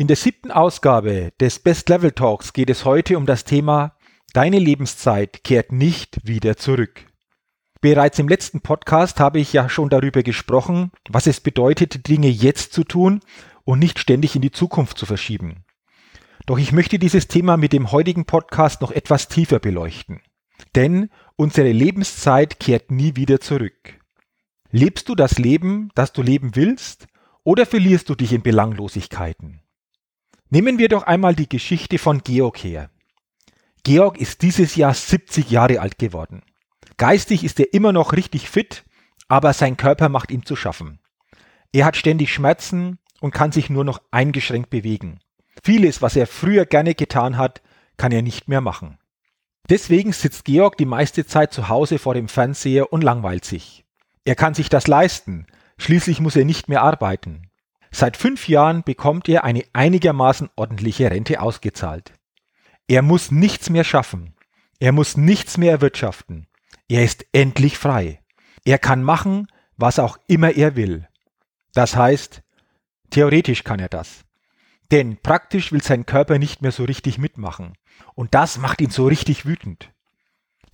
In der siebten Ausgabe des Best Level Talks geht es heute um das Thema Deine Lebenszeit kehrt nicht wieder zurück. Bereits im letzten Podcast habe ich ja schon darüber gesprochen, was es bedeutet, Dinge jetzt zu tun und nicht ständig in die Zukunft zu verschieben. Doch ich möchte dieses Thema mit dem heutigen Podcast noch etwas tiefer beleuchten. Denn unsere Lebenszeit kehrt nie wieder zurück. Lebst du das Leben, das du leben willst, oder verlierst du dich in Belanglosigkeiten? Nehmen wir doch einmal die Geschichte von Georg her. Georg ist dieses Jahr 70 Jahre alt geworden. Geistig ist er immer noch richtig fit, aber sein Körper macht ihm zu schaffen. Er hat ständig Schmerzen und kann sich nur noch eingeschränkt bewegen. Vieles, was er früher gerne getan hat, kann er nicht mehr machen. Deswegen sitzt Georg die meiste Zeit zu Hause vor dem Fernseher und langweilt sich. Er kann sich das leisten, schließlich muss er nicht mehr arbeiten. Seit fünf Jahren bekommt er eine einigermaßen ordentliche Rente ausgezahlt. Er muss nichts mehr schaffen. Er muss nichts mehr erwirtschaften. Er ist endlich frei. Er kann machen, was auch immer er will. Das heißt, theoretisch kann er das. Denn praktisch will sein Körper nicht mehr so richtig mitmachen. Und das macht ihn so richtig wütend.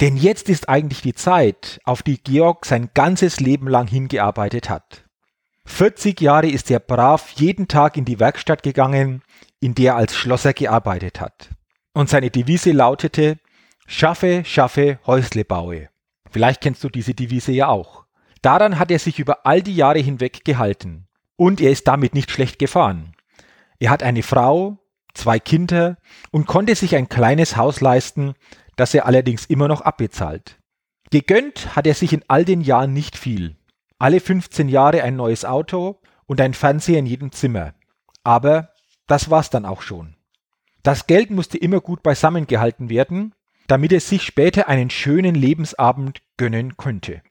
Denn jetzt ist eigentlich die Zeit, auf die Georg sein ganzes Leben lang hingearbeitet hat. 40 Jahre ist er brav jeden Tag in die Werkstatt gegangen, in der er als Schlosser gearbeitet hat. Und seine Devise lautete, schaffe, schaffe, Häusle baue. Vielleicht kennst du diese Devise ja auch. Daran hat er sich über all die Jahre hinweg gehalten. Und er ist damit nicht schlecht gefahren. Er hat eine Frau, zwei Kinder und konnte sich ein kleines Haus leisten, das er allerdings immer noch abbezahlt. Gegönnt hat er sich in all den Jahren nicht viel alle 15 Jahre ein neues Auto und ein Fernseher in jedem Zimmer. Aber das war's dann auch schon. Das Geld musste immer gut beisammen gehalten werden, damit er sich später einen schönen Lebensabend gönnen könnte.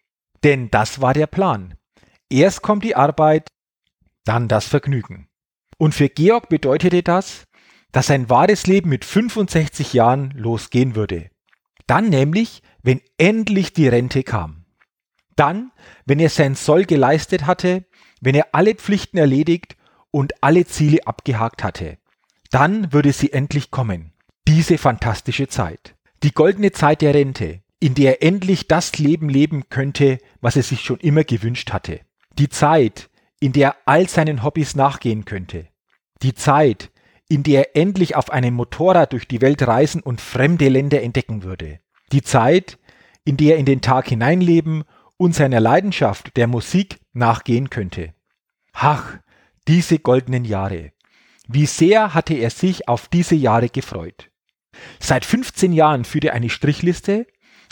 Denn das war der Plan. Erst kommt die Arbeit, dann das Vergnügen. Und für Georg bedeutete das, dass sein wahres Leben mit 65 Jahren losgehen würde. Dann nämlich, wenn endlich die Rente kam. Dann, wenn er sein Soll geleistet hatte, wenn er alle Pflichten erledigt und alle Ziele abgehakt hatte. Dann würde sie endlich kommen. Diese fantastische Zeit. Die goldene Zeit der Rente, in der er endlich das Leben leben könnte, was er sich schon immer gewünscht hatte. Die Zeit, in der er all seinen Hobbys nachgehen könnte. Die Zeit, in der er endlich auf einem Motorrad durch die Welt reisen und fremde Länder entdecken würde. Die Zeit, in der er in den Tag hineinleben und seiner Leidenschaft der Musik nachgehen könnte. Ach, diese goldenen Jahre. Wie sehr hatte er sich auf diese Jahre gefreut. Seit 15 Jahren führte er eine Strichliste,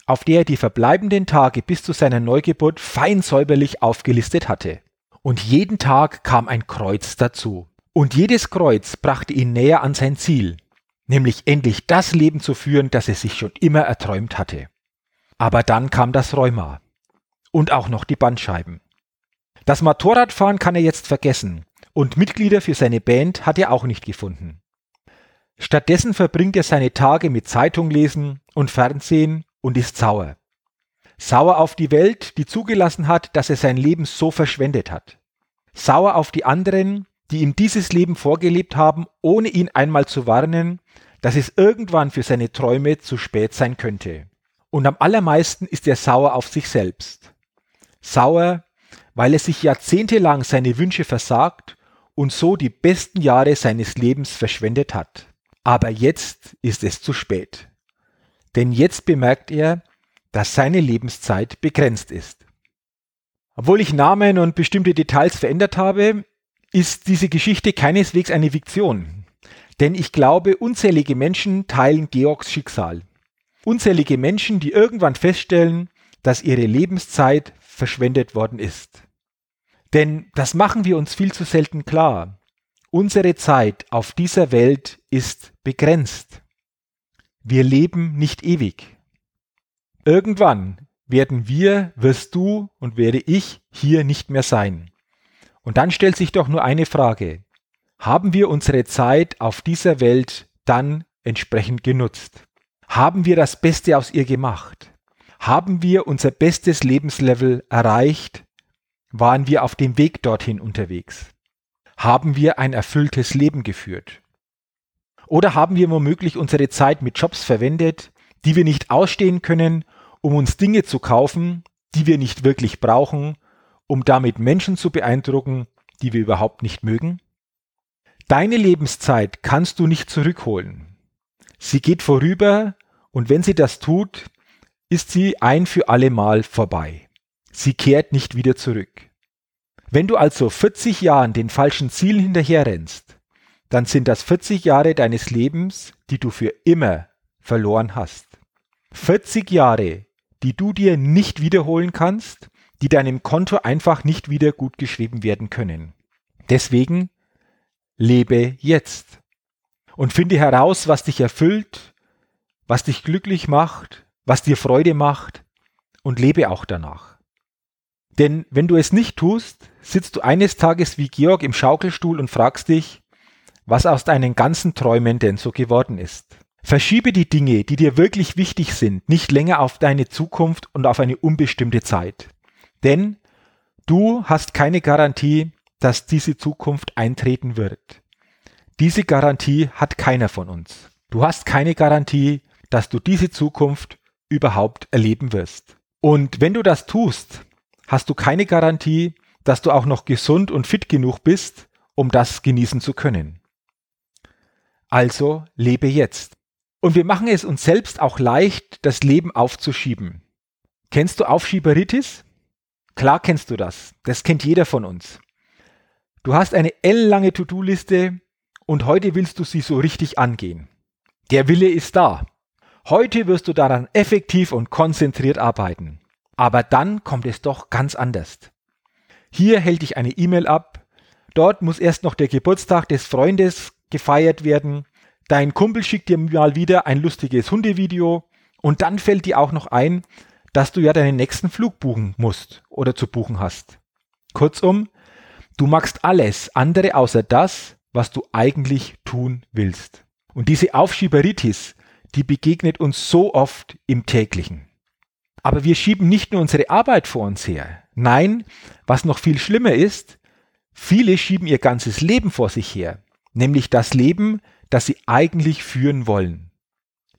auf der er die verbleibenden Tage bis zu seiner Neugeburt fein säuberlich aufgelistet hatte. Und jeden Tag kam ein Kreuz dazu. Und jedes Kreuz brachte ihn näher an sein Ziel, nämlich endlich das Leben zu führen, das er sich schon immer erträumt hatte. Aber dann kam das Rheuma und auch noch die Bandscheiben. Das Motorradfahren kann er jetzt vergessen und Mitglieder für seine Band hat er auch nicht gefunden. Stattdessen verbringt er seine Tage mit Zeitung lesen und Fernsehen und ist sauer. Sauer auf die Welt, die zugelassen hat, dass er sein Leben so verschwendet hat. Sauer auf die anderen, die ihm dieses Leben vorgelebt haben, ohne ihn einmal zu warnen, dass es irgendwann für seine Träume zu spät sein könnte. Und am allermeisten ist er sauer auf sich selbst sauer, weil er sich jahrzehntelang seine Wünsche versagt und so die besten Jahre seines Lebens verschwendet hat. Aber jetzt ist es zu spät. Denn jetzt bemerkt er, dass seine Lebenszeit begrenzt ist. Obwohl ich Namen und bestimmte Details verändert habe, ist diese Geschichte keineswegs eine Fiktion. Denn ich glaube, unzählige Menschen teilen Georgs Schicksal. Unzählige Menschen, die irgendwann feststellen, dass ihre Lebenszeit verschwendet worden ist. Denn das machen wir uns viel zu selten klar. Unsere Zeit auf dieser Welt ist begrenzt. Wir leben nicht ewig. Irgendwann werden wir, wirst du und werde ich hier nicht mehr sein. Und dann stellt sich doch nur eine Frage. Haben wir unsere Zeit auf dieser Welt dann entsprechend genutzt? Haben wir das Beste aus ihr gemacht? Haben wir unser bestes Lebenslevel erreicht? Waren wir auf dem Weg dorthin unterwegs? Haben wir ein erfülltes Leben geführt? Oder haben wir womöglich unsere Zeit mit Jobs verwendet, die wir nicht ausstehen können, um uns Dinge zu kaufen, die wir nicht wirklich brauchen, um damit Menschen zu beeindrucken, die wir überhaupt nicht mögen? Deine Lebenszeit kannst du nicht zurückholen. Sie geht vorüber und wenn sie das tut, ist sie ein für alle Mal vorbei. Sie kehrt nicht wieder zurück. Wenn du also 40 Jahren den falschen Zielen hinterherrennst, dann sind das 40 Jahre deines Lebens, die du für immer verloren hast. 40 Jahre, die du dir nicht wiederholen kannst, die deinem Konto einfach nicht wieder gut geschrieben werden können. Deswegen lebe jetzt und finde heraus, was dich erfüllt, was dich glücklich macht, was dir Freude macht und lebe auch danach. Denn wenn du es nicht tust, sitzt du eines Tages wie Georg im Schaukelstuhl und fragst dich, was aus deinen ganzen Träumen denn so geworden ist. Verschiebe die Dinge, die dir wirklich wichtig sind, nicht länger auf deine Zukunft und auf eine unbestimmte Zeit. Denn du hast keine Garantie, dass diese Zukunft eintreten wird. Diese Garantie hat keiner von uns. Du hast keine Garantie, dass du diese Zukunft überhaupt erleben wirst. Und wenn du das tust, hast du keine Garantie, dass du auch noch gesund und fit genug bist, um das genießen zu können. Also lebe jetzt. Und wir machen es uns selbst auch leicht, das Leben aufzuschieben. Kennst du Aufschieberitis? Klar kennst du das. Das kennt jeder von uns. Du hast eine ellenlange To-Do-Liste und heute willst du sie so richtig angehen. Der Wille ist da. Heute wirst du daran effektiv und konzentriert arbeiten. Aber dann kommt es doch ganz anders. Hier hält dich eine E-Mail ab. Dort muss erst noch der Geburtstag des Freundes gefeiert werden. Dein Kumpel schickt dir mal wieder ein lustiges Hundevideo. Und dann fällt dir auch noch ein, dass du ja deinen nächsten Flug buchen musst oder zu buchen hast. Kurzum, du machst alles andere außer das, was du eigentlich tun willst. Und diese Aufschieberitis, die begegnet uns so oft im täglichen. Aber wir schieben nicht nur unsere Arbeit vor uns her. Nein, was noch viel schlimmer ist, viele schieben ihr ganzes Leben vor sich her. Nämlich das Leben, das sie eigentlich führen wollen.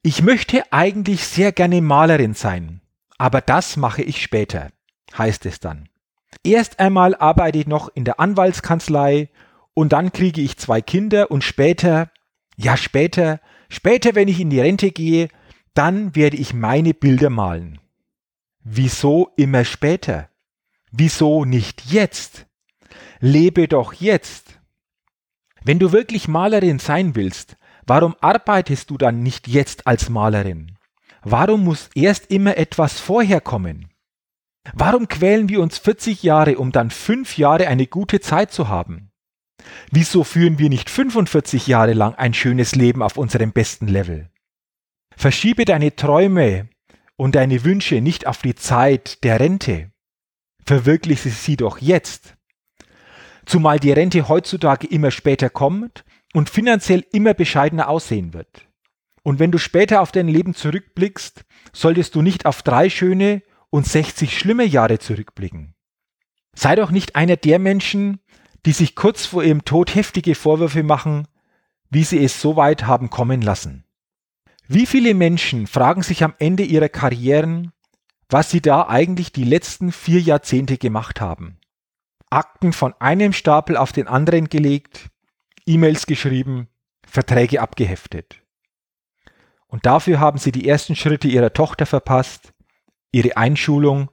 Ich möchte eigentlich sehr gerne Malerin sein, aber das mache ich später, heißt es dann. Erst einmal arbeite ich noch in der Anwaltskanzlei und dann kriege ich zwei Kinder und später, ja später, später, wenn ich in die Rente gehe, dann werde ich meine Bilder malen. Wieso immer später? Wieso nicht jetzt? Lebe doch jetzt. Wenn du wirklich Malerin sein willst, warum arbeitest du dann nicht jetzt als Malerin? Warum muss erst immer etwas vorher kommen? Warum quälen wir uns 40 Jahre, um dann fünf Jahre eine gute Zeit zu haben? Wieso führen wir nicht 45 Jahre lang ein schönes Leben auf unserem besten Level? Verschiebe deine Träume und deine Wünsche nicht auf die Zeit der Rente. Verwirkliche sie doch jetzt. Zumal die Rente heutzutage immer später kommt und finanziell immer bescheidener aussehen wird. Und wenn du später auf dein Leben zurückblickst, solltest du nicht auf drei schöne und 60 schlimme Jahre zurückblicken. Sei doch nicht einer der Menschen, die sich kurz vor ihrem Tod heftige Vorwürfe machen, wie sie es so weit haben kommen lassen. Wie viele Menschen fragen sich am Ende ihrer Karrieren, was sie da eigentlich die letzten vier Jahrzehnte gemacht haben? Akten von einem Stapel auf den anderen gelegt, E-Mails geschrieben, Verträge abgeheftet. Und dafür haben sie die ersten Schritte ihrer Tochter verpasst, ihre Einschulung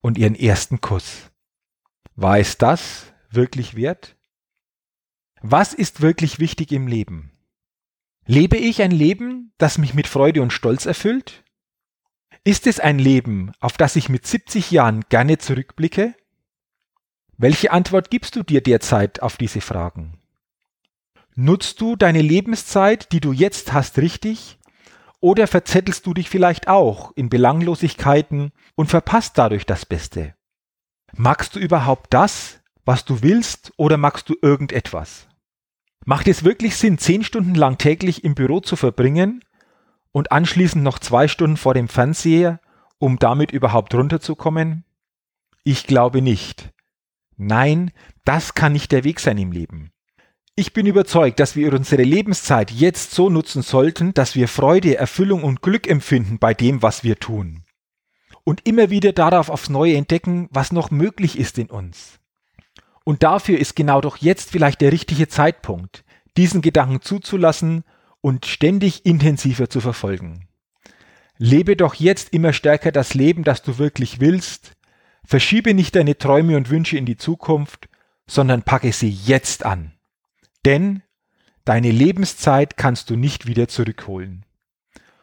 und ihren ersten Kuss. War es das wirklich wert? Was ist wirklich wichtig im Leben? Lebe ich ein Leben, das mich mit Freude und Stolz erfüllt? Ist es ein Leben, auf das ich mit 70 Jahren gerne zurückblicke? Welche Antwort gibst du dir derzeit auf diese Fragen? Nutzt du deine Lebenszeit, die du jetzt hast, richtig? Oder verzettelst du dich vielleicht auch in Belanglosigkeiten und verpasst dadurch das Beste? Magst du überhaupt das, was du willst, oder magst du irgendetwas? Macht es wirklich Sinn, zehn Stunden lang täglich im Büro zu verbringen und anschließend noch zwei Stunden vor dem Fernseher, um damit überhaupt runterzukommen? Ich glaube nicht. Nein, das kann nicht der Weg sein im Leben. Ich bin überzeugt, dass wir unsere Lebenszeit jetzt so nutzen sollten, dass wir Freude, Erfüllung und Glück empfinden bei dem, was wir tun. Und immer wieder darauf aufs Neue entdecken, was noch möglich ist in uns. Und dafür ist genau doch jetzt vielleicht der richtige Zeitpunkt, diesen Gedanken zuzulassen und ständig intensiver zu verfolgen. Lebe doch jetzt immer stärker das Leben, das du wirklich willst. Verschiebe nicht deine Träume und Wünsche in die Zukunft, sondern packe sie jetzt an. Denn deine Lebenszeit kannst du nicht wieder zurückholen.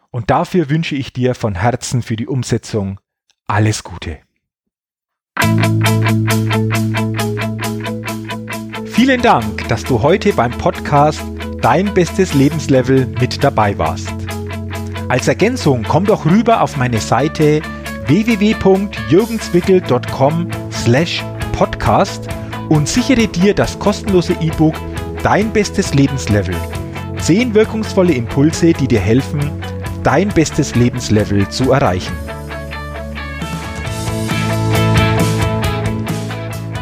Und dafür wünsche ich dir von Herzen für die Umsetzung alles Gute. Vielen Dank, dass du heute beim Podcast Dein bestes Lebenslevel mit dabei warst. Als Ergänzung komm doch rüber auf meine Seite www.jürgenswickel.com slash podcast und sichere dir das kostenlose E-Book Dein bestes Lebenslevel. Zehn wirkungsvolle Impulse, die dir helfen, dein bestes Lebenslevel zu erreichen.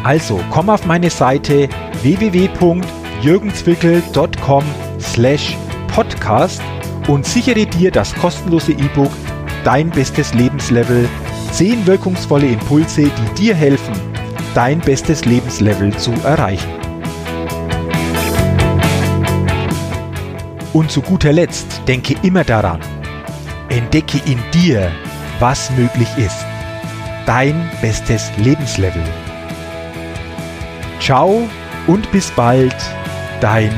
Also komm auf meine Seite www.jürgenswickel.com slash podcast und sichere dir das kostenlose E-Book Dein bestes Lebenslevel. Zehn wirkungsvolle Impulse, die dir helfen, dein bestes Lebenslevel zu erreichen. Und zu guter Letzt denke immer daran, entdecke in dir, was möglich ist. Dein bestes Lebenslevel. Ciao und bis bald, dein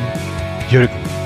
Jürgen.